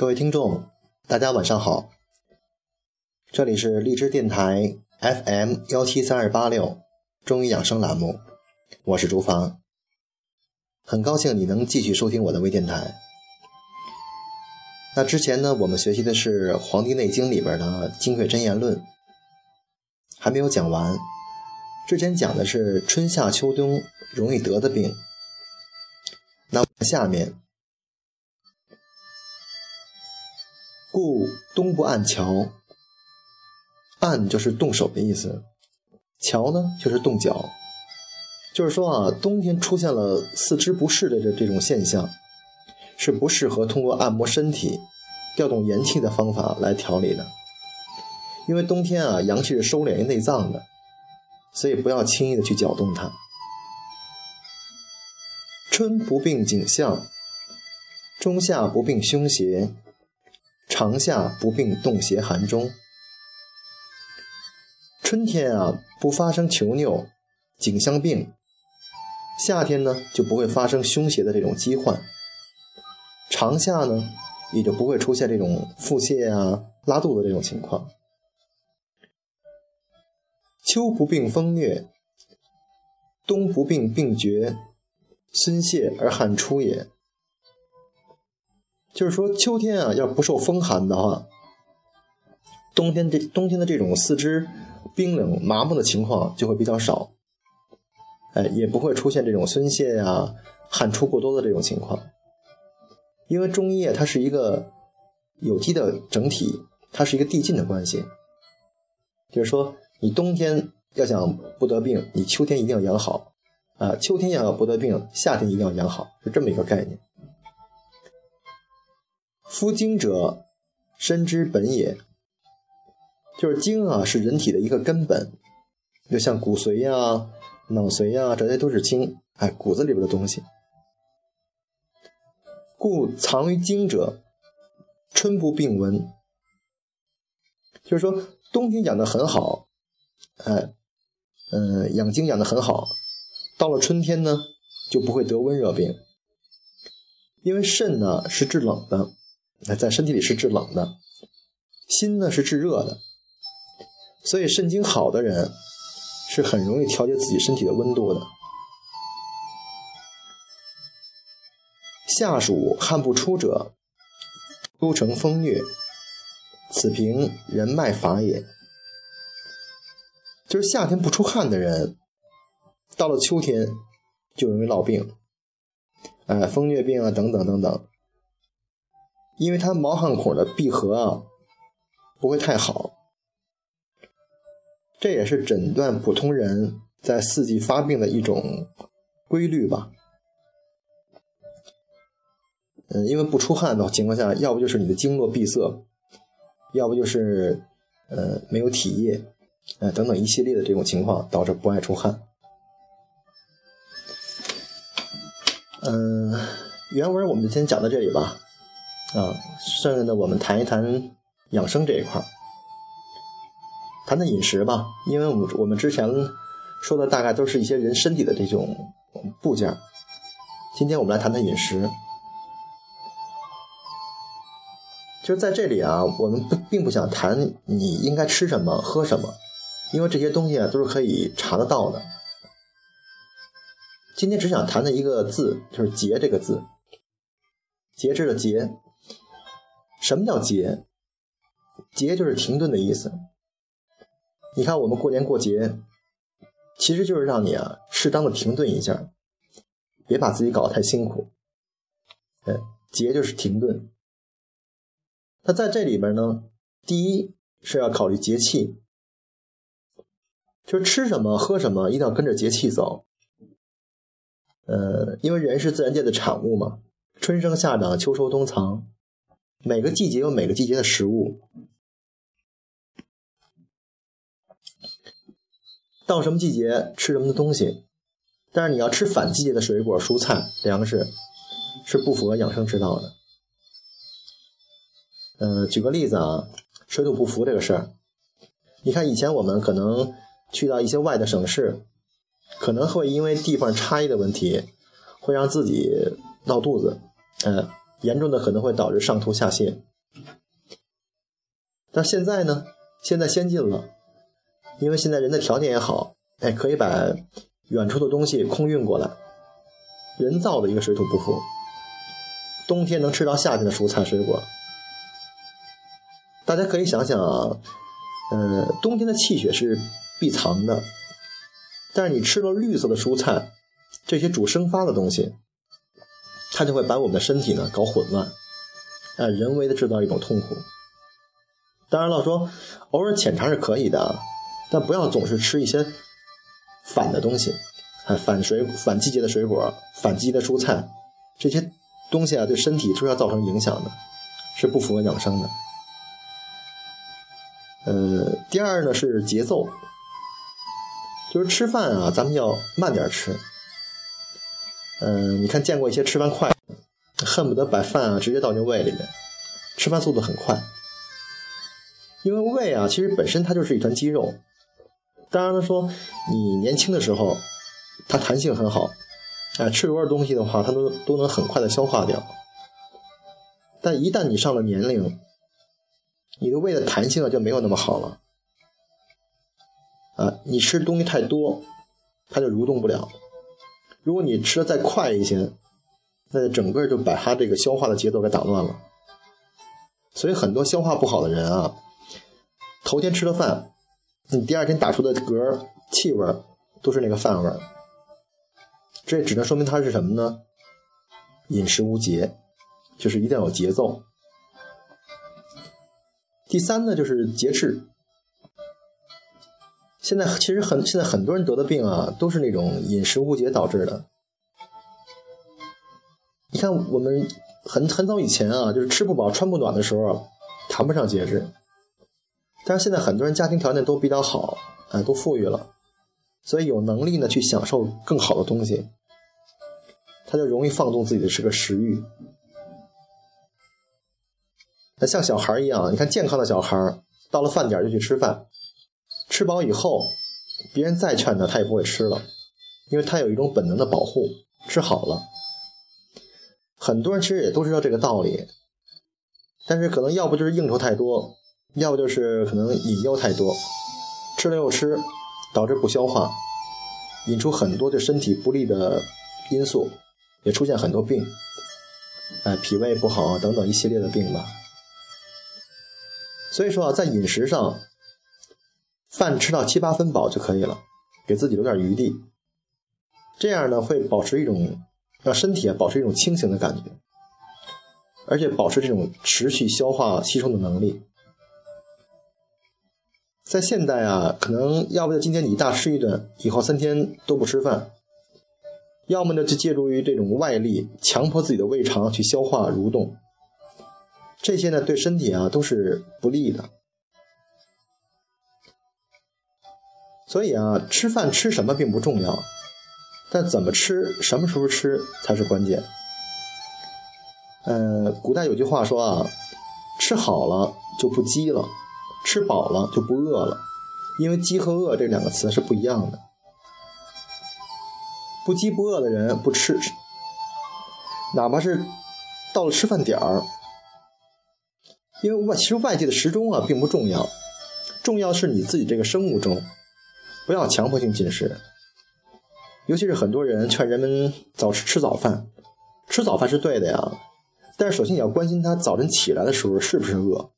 各位听众，大家晚上好，这里是荔枝电台 FM 幺七三二八六中医养生栏目，我是竹房，很高兴你能继续收听我的微电台。那之前呢，我们学习的是《黄帝内经》里边的《金匮真言论》，还没有讲完。之前讲的是春夏秋冬容易得的病，那下面。故冬不按桥，按就是动手的意思，桥呢就是动脚，就是说啊，冬天出现了四肢不适的这这种现象，是不适合通过按摩身体、调动元气的方法来调理的，因为冬天啊，阳气是收敛于内脏的，所以不要轻易的去搅动它。春不病颈项，中夏不病胸胁。长夏不病冻邪寒中，春天啊不发生球衄、颈项病，夏天呢就不会发生胸胁的这种疾患，长夏呢也就不会出现这种腹泻啊、拉肚子这种情况。秋不病风疟，冬不病病绝，孙泄而汗出也。就是说，秋天啊，要不受风寒的话，冬天这冬天的这种四肢冰冷麻木的情况就会比较少，哎，也不会出现这种松懈呀、汗出过多的这种情况。因为中医啊，它是一个有机的整体，它是一个递进的关系。就是说，你冬天要想不得病，你秋天一定要养好啊；秋天要不得病，夏天一定要养好，是这么一个概念。夫精者，身之本也。就是精啊，是人体的一个根本，就像骨髓呀、脑髓呀，这些都是精，哎，骨子里边的东西。故藏于精者，春不病温。就是说，冬天养的很好，哎，嗯，养精养的很好，到了春天呢，就不会得温热病，因为肾呢是制冷的。那在身体里是制冷的，心呢是制热的，所以肾经好的人是很容易调节自己身体的温度的。夏暑汗不出者，都成风疟，此凭人脉法也。就是夏天不出汗的人，到了秋天就容易落病，哎，风疟病啊，等等等等。因为它毛汗孔的闭合啊不会太好，这也是诊断普通人在四季发病的一种规律吧。嗯，因为不出汗的情况下，要不就是你的经络闭塞，要不就是呃没有体液，呃等等一系列的这种情况导致不爱出汗。嗯，原文我们就先讲到这里吧。啊，剩下的我们谈一谈养生这一块儿，谈谈饮食吧。因为我们我们之前说的大概都是一些人身体的这种部件，今天我们来谈谈饮食。就是在这里啊，我们不并不想谈你应该吃什么、喝什么，因为这些东西啊都是可以查得到的。今天只想谈的一个字，就是“节”这个字，节制的“节”。什么叫节？节就是停顿的意思。你看，我们过年过节，其实就是让你啊适当的停顿一下，别把自己搞得太辛苦。哎，节就是停顿。那在这里边呢，第一是要考虑节气，就是吃什么喝什么，一定要跟着节气走。呃，因为人是自然界的产物嘛，春生夏长，秋收冬藏。每个季节有每个季节的食物，到什么季节吃什么的东西，但是你要吃反季节的水果、蔬菜、粮食，是不符合养生之道的。嗯，举个例子啊，水土不服这个事儿，你看以前我们可能去到一些外的省市，可能会因为地方差异的问题，会让自己闹肚子，嗯。严重的可能会导致上吐下泻，但现在呢，现在先进了，因为现在人的条件也好，哎，可以把远处的东西空运过来，人造的一个水土不服，冬天能吃到夏天的蔬菜水果。大家可以想想啊，呃，冬天的气血是必藏的，但是你吃了绿色的蔬菜，这些主生发的东西，它就会把我们的身体呢搞混乱，啊，人为的制造一种痛苦。当然了，说偶尔浅尝是可以的，但不要总是吃一些反的东西，啊，反水反季节的水果、反季节的蔬菜，这些东西啊，对身体是要造成影响的，是不符合养生的。呃，第二呢是节奏，就是吃饭啊，咱们要慢点吃。嗯，你看见过一些吃饭快，恨不得把饭啊直接倒进胃里面，吃饭速度很快。因为胃啊，其实本身它就是一团肌肉。当然了，说你年轻的时候，它弹性很好，啊，吃多少东西的话，它都都能很快的消化掉。但一旦你上了年龄，你的胃的弹性啊就没有那么好了，啊，你吃东西太多，它就蠕动不了。如果你吃的再快一些，那整个就把它这个消化的节奏给打乱了。所以很多消化不好的人啊，头天吃的饭，你第二天打出的嗝气味都是那个饭味儿。这只能说明他是什么呢？饮食无节，就是一定要有节奏。第三呢，就是节制。现在 其实很，现在很多人得的病啊，都是那种饮食无节导致的。你看，我们很很早以前啊，就是吃不饱穿不暖的时候，谈不上节制。但是现在很多人家庭条件都比较好，哎，都富裕了，所以有能力呢去享受更好的东西，他就容易放纵自己的这个食欲。那像小孩一样，你看健康的小孩，到了饭点就去吃饭，吃饱以后，别人再劝他，他也不会吃了，因为他有一种本能的保护，吃好了。很多人其实也都知道这个道理，但是可能要不就是应酬太多，要不就是可能引诱太多，吃了又吃，导致不消化，引出很多对身体不利的因素，也出现很多病，哎，脾胃不好等等一系列的病吧。所以说啊，在饮食上，饭吃到七八分饱就可以了，给自己留点余地。这样呢，会保持一种让身体啊保持一种清醒的感觉，而且保持这种持续消化吸收的能力。在现代啊，可能要不就今天你大吃一顿，以后三天都不吃饭；要么呢就借助于这种外力，强迫自己的胃肠去消化蠕动。这些呢，对身体啊都是不利的。所以啊，吃饭吃什么并不重要，但怎么吃、什么时候吃才是关键。呃，古代有句话说啊，吃好了就不饥了，吃饱了就不饿了，因为饥和饿这两个词是不一样的。不饥不饿的人不吃，哪怕是到了吃饭点儿。因为外其实外界的时钟啊并不重要，重要是你自己这个生物钟，不要强迫性进食。尤其是很多人劝人们早吃吃早饭，吃早饭是对的呀，但是首先你要关心他早晨起来的时候是不是饿。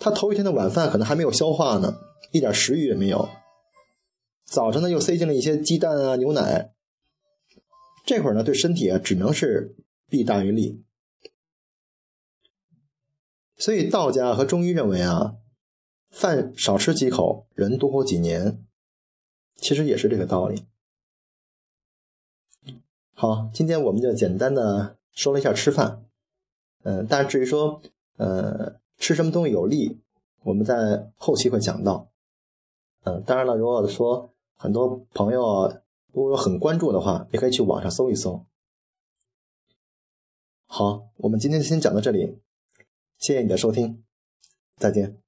他头一天的晚饭可能还没有消化呢，一点食欲也没有，早晨呢又塞进了一些鸡蛋啊牛奶，这会儿呢对身体啊只能是弊大于利。所以道家和中医认为啊，饭少吃几口，人多活几年，其实也是这个道理。好，今天我们就简单的说了一下吃饭，嗯，但至于说，呃，吃什么东西有利，我们在后期会讲到。嗯，当然了，如果说很多朋友如果很关注的话，也可以去网上搜一搜。好，我们今天就先讲到这里。谢谢你的收听，再见。